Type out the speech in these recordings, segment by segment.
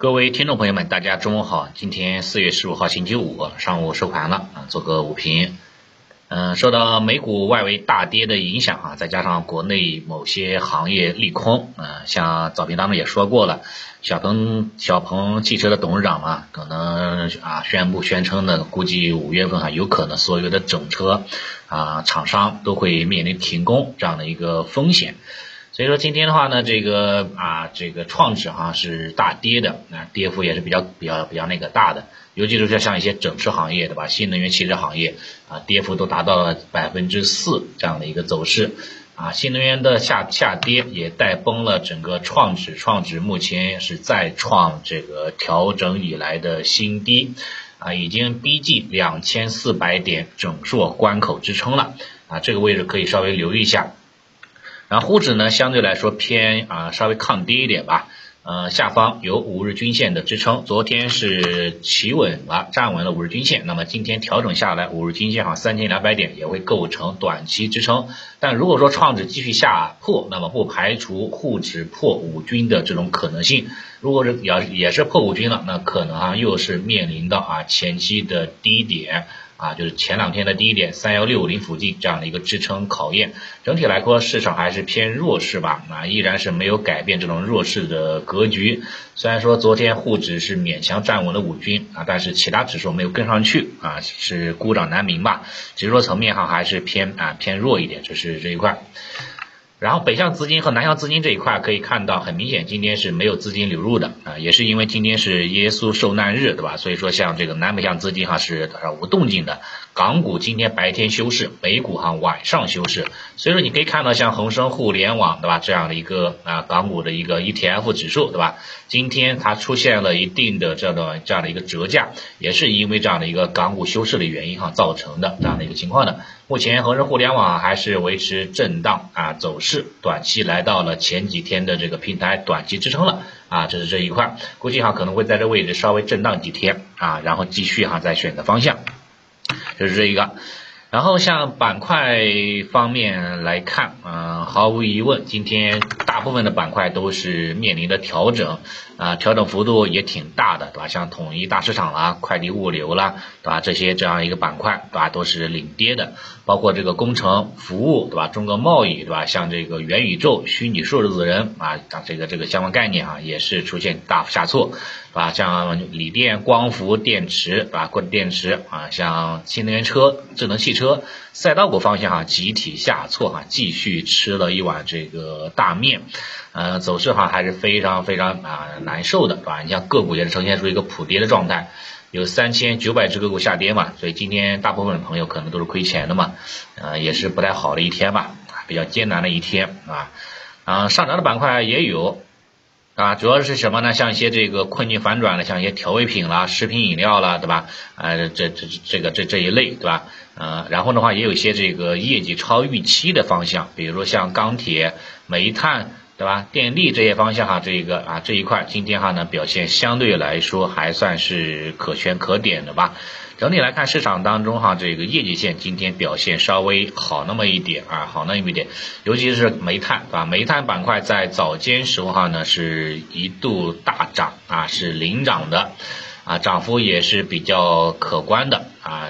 各位听众朋友们，大家中午好。今天四月十五号星期五上午收盘了啊，做个午评。嗯，受到美股外围大跌的影响啊，再加上国内某些行业利空啊，像早评当中也说过了，小鹏小鹏汽车的董事长嘛，可能啊宣布宣称的，估计五月份啊有可能所有的整车啊厂商都会面临停工这样的一个风险。所以说今天的话呢，这个啊，这个创指哈是大跌的，啊，跌幅也是比较比较比较那个大的，尤其是像像一些整车行业对吧，新能源汽车行业啊，跌幅都达到了百分之四这样的一个走势，啊，新能源的下下跌也带崩了整个创指，创指目前是再创这个调整以来的新低，啊，已经逼近两千四百点整数关口支撑了，啊，这个位置可以稍微留意一下。然后沪指呢，相对来说偏啊稍微抗跌一点吧，呃下方有五日均线的支撑，昨天是企稳了，站稳了五日均线，那么今天调整下来，五日均线哈三千两百点也会构成短期支撑，但如果说创指继续下破，那么不排除沪指破五均的这种可能性，如果是要也是破五均了，那可能啊又是面临到啊前期的低点。啊，就是前两天的第一点三幺六零附近这样的一个支撑考验，整体来说市场还是偏弱势吧，啊，依然是没有改变这种弱势的格局。虽然说昨天沪指是勉强站稳了五均啊，但是其他指数没有跟上去啊，是孤掌难鸣吧。指数层面上还是偏啊偏弱一点，就是这一块。然后北向资金和南向资金这一块可以看到，很明显今天是没有资金流入的啊，也是因为今天是耶稣受难日，对吧？所以说像这个南北向资金哈是无动静的。港股今天白天休市，美股哈晚上休市，所以说你可以看到像恒生互联网对吧这样的一个啊港股的一个 ETF 指数对吧？今天它出现了一定的这样的这样的一个折价，也是因为这样的一个港股休市的原因哈造成的这样的一个情况的。目前恒生互联网还是维持震荡啊走势，短期来到了前几天的这个平台短期支撑了啊，这是这一块，估计哈可能会在这位置稍微震荡几天啊，然后继续哈再选择方向。就是这一个，然后像板块方面来看，啊，毫无疑问，今天大部分的板块都是面临的调整，啊，调整幅度也挺大的，对吧？像统一大市场啦、快递物流啦，对吧？这些这样一个板块，对吧？都是领跌的，包括这个工程服务，对吧？中国贸易，对吧？像这个元宇宙、虚拟数字人啊，这个这个相关概念啊，也是出现大幅下挫。啊，像锂电、光伏、电池，啊，或者电池啊，像新能源车、智能汽车、赛道股方向啊，集体下挫哈，继续吃了一碗这个大面，呃，走势哈还是非常非常啊难受的，是吧？你像个股也是呈现出一个普跌的状态，有三千九百只个股下跌嘛，所以今天大部分的朋友可能都是亏钱的嘛，呃，也是不太好的一天吧，比较艰难的一天啊，啊，上涨的板块也有。啊，主要是什么呢？像一些这个困境反转的，像一些调味品啦、食品饮料啦，对吧？呃，这这这个这这一类，对吧？呃，然后的话，也有一些这个业绩超预期的方向，比如说像钢铁、煤炭，对吧？电力这些方向哈，这一个啊这一块今天哈呢表现相对来说还算是可圈可点的吧。整体来看，市场当中哈，这个业绩线今天表现稍微好那么一点啊，好那么一点，尤其是煤炭啊，煤炭板块在早间时候哈呢是一度大涨啊，是领涨的。啊，涨幅也是比较可观的啊，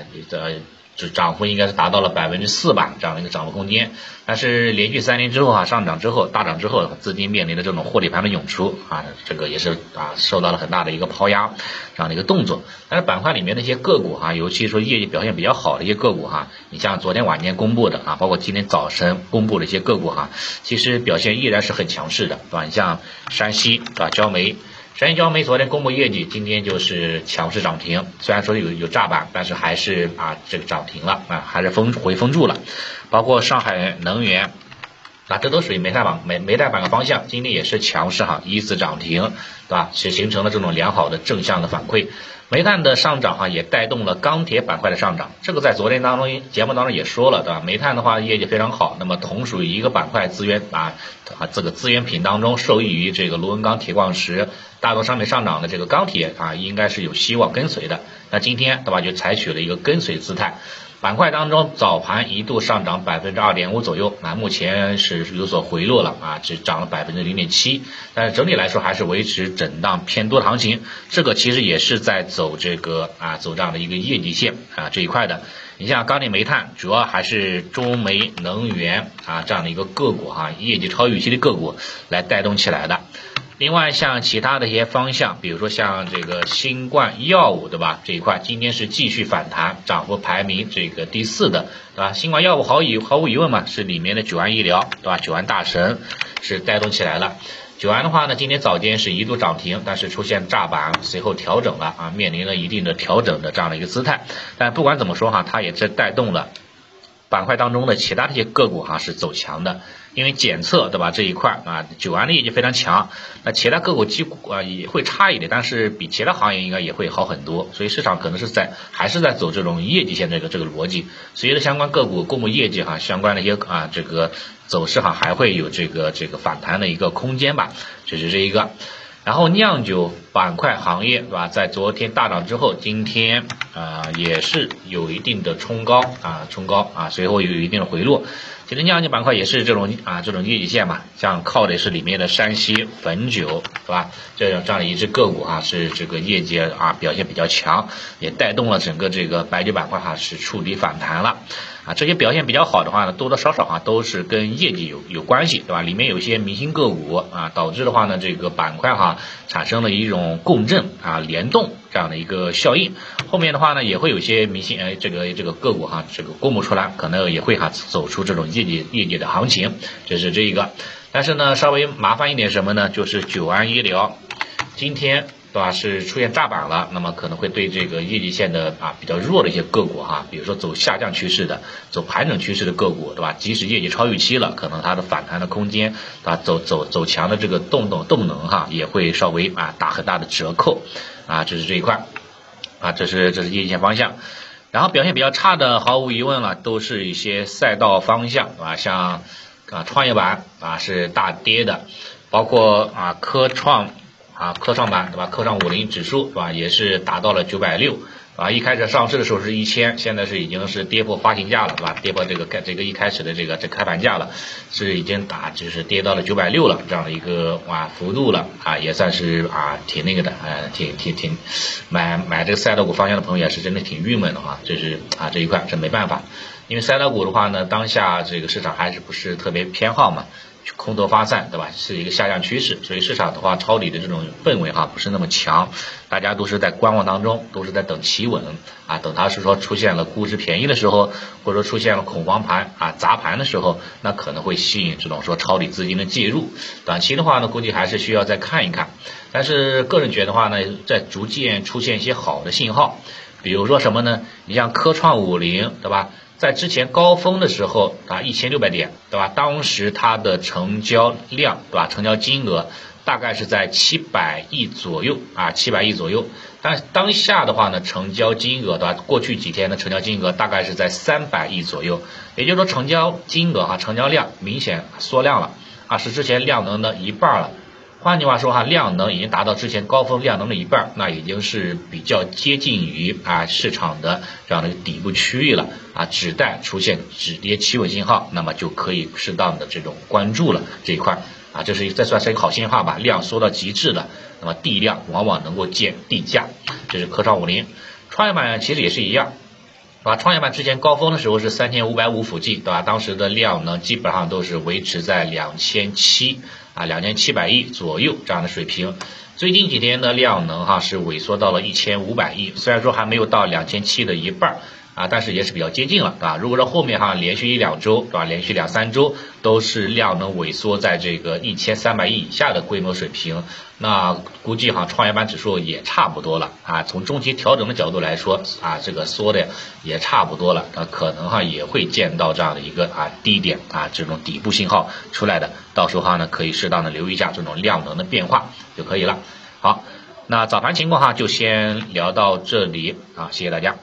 就涨幅应该是达到了百分之四吧，这样的一个涨幅空间。但是连续三年之后啊，上涨之后大涨之后，资金面临的这种获利盘的涌出啊，这个也是啊受到了很大的一个抛压这样的一个动作。但是板块里面的一些个股哈，尤其说业绩表现比较好的一些个股哈，你像昨天晚间公布的啊，包括今天早晨公布的一些个股哈，其实表现依然是很强势的，对吧？你像山西啊，焦煤。山西焦煤昨天公布业绩，今天就是强势涨停。虽然说有有炸板，但是还是啊这个涨停了啊，还是封回封住了。包括上海能源，啊这都属于煤炭板煤煤炭板的方向，今天也是强势哈，依次涨停，对吧？是形成了这种良好的正向的反馈。煤炭的上涨哈，也带动了钢铁板块的上涨。这个在昨天当中节目当中也说了，对吧？煤炭的话业绩非常好，那么同属于一个板块资源啊啊这个资源品当中，受益于这个螺纹钢、铁矿石大宗商品上涨的这个钢铁啊，应该是有希望跟随的。那今天对吧，就采取了一个跟随姿态。板块当中早盘一度上涨百分之二点五左右，啊，目前是有所回落了啊，只涨了百分之零点七，但是整体来说还是维持震荡偏多行情。这个其实也是在走这个啊，走这样的一个业绩线啊这一块的。你像钢铁、煤炭，主要还是中煤能源啊这样的一个个股哈，业绩超预期的个股来带动起来的。另外，像其他的一些方向，比如说像这个新冠药物，对吧？这一块今天是继续反弹，涨幅排名这个第四的，对吧？新冠药物毫以毫无疑问嘛，是里面的九安医疗，对吧？九安大神是带动起来了。九安的话呢，今天早间是一度涨停，但是出现炸板，随后调整了啊，面临了一定的调整的这样的一个姿态。但不管怎么说哈，它也是带动了。板块当中的其他的一些个股哈是走强的，因为检测对吧这一块啊，九安的业绩非常强，那其他个股几乎啊也会差一点，但是比其他行业应该也会好很多，所以市场可能是在还是在走这种业绩线这个这个逻辑，随着相关个股公布业绩哈，相关的一些啊这个走势哈还会有这个这个反弹的一个空间吧，这是这一个。然后酿酒板块行业，对吧？在昨天大涨之后，今天啊也是有一定的冲高啊，冲高啊，随后有一定的回落。其实酿酒板块也是这种啊这种业绩线嘛，像靠的是里面的山西汾酒，是吧？这样这样的一只个股啊，是这个业绩啊表现比较强，也带动了整个这个白酒板块哈是触底反弹了。啊，这些表现比较好的话呢，多多少少啊都是跟业绩有有关系，对吧？里面有一些明星个股啊，导致的话呢，这个板块哈产生了一种共振啊联动这样的一个效应。后面的话呢，也会有些明星哎，这个这个个股哈，这个公布出来，可能也会哈走出这种业绩业绩的行情，这是这一个。但是呢，稍微麻烦一点什么呢？就是九安医疗今天。对吧？是出现炸板了，那么可能会对这个业绩线的啊比较弱的一些个股哈，比如说走下降趋势的、走盘整趋势的个股，对吧？即使业绩超预期了，可能它的反弹的空间啊，走走走强的这个动动动能哈，也会稍微啊打很大的折扣啊，这是这一块啊，这是这是业绩线方向。然后表现比较差的，毫无疑问了，都是一些赛道方向，啊，像啊创业板啊是大跌的，包括啊科创。啊，科创板对吧？科创五零指数是吧？也是达到了九百六，啊，一开始上市的时候是一千，现在是已经是跌破发行价了，对吧？跌破这个开这个一开始的这个这开盘价了，是已经打就是跌到了九百六了这样的一个啊幅度了啊，也算是啊挺那个的，呃，挺挺挺买买这个赛道股方向的朋友也是真的挺郁闷的哈，这是啊这一块是没办法，因为赛道股的话呢，当下这个市场还是不是特别偏好嘛。空头发散，对吧？是一个下降趋势，所以市场的话抄底的这种氛围哈不是那么强，大家都是在观望当中，都是在等企稳啊，等它是说出现了估值便宜的时候，或者说出现了恐慌盘啊砸盘的时候，那可能会吸引这种说抄底资金的介入。短期的话呢，估计还是需要再看一看。但是个人觉得话呢，在逐渐出现一些好的信号，比如说什么呢？你像科创五零，对吧？在之前高峰的时候啊，一千六百点，对吧？当时它的成交量，对吧？成交金额大概是在七百亿左右啊，七百亿左右。但当下的话呢，成交金额，对吧？过去几天的成交金额大概是在三百亿左右，也就是说成交金额哈，成交量明显缩量了啊，是之前量能的一半了。换句话说哈，量能已经达到之前高峰量能的一半，那已经是比较接近于啊市场的这样的底部区域了啊，只待出现止跌企稳信号，那么就可以适当的这种关注了这一块啊，这是这算是一个好信号吧，量缩到极致了，那么地量往往能够见地价，这是科创五零，创业板其实也是一样。啊，创业板之前高峰的时候是三千五百五附近，对吧？当时的量呢，基本上都是维持在两千七啊，两千七百亿左右这样的水平。最近几天的量能哈是萎缩到了一千五百亿，虽然说还没有到两千七的一半。啊，但是也是比较接近了，对吧？如果说后面哈连续一两周，对吧？连续两三周都是量能萎缩在这个一千三百亿以下的规模水平，那估计哈创业板指数也差不多了啊。从中期调整的角度来说啊，这个缩的也差不多了，那可能哈也会见到这样的一个啊低点啊这种底部信号出来的，到时候哈呢可以适当的留意一下这种量能的变化就可以了。好，那早盘情况哈就先聊到这里啊，谢谢大家。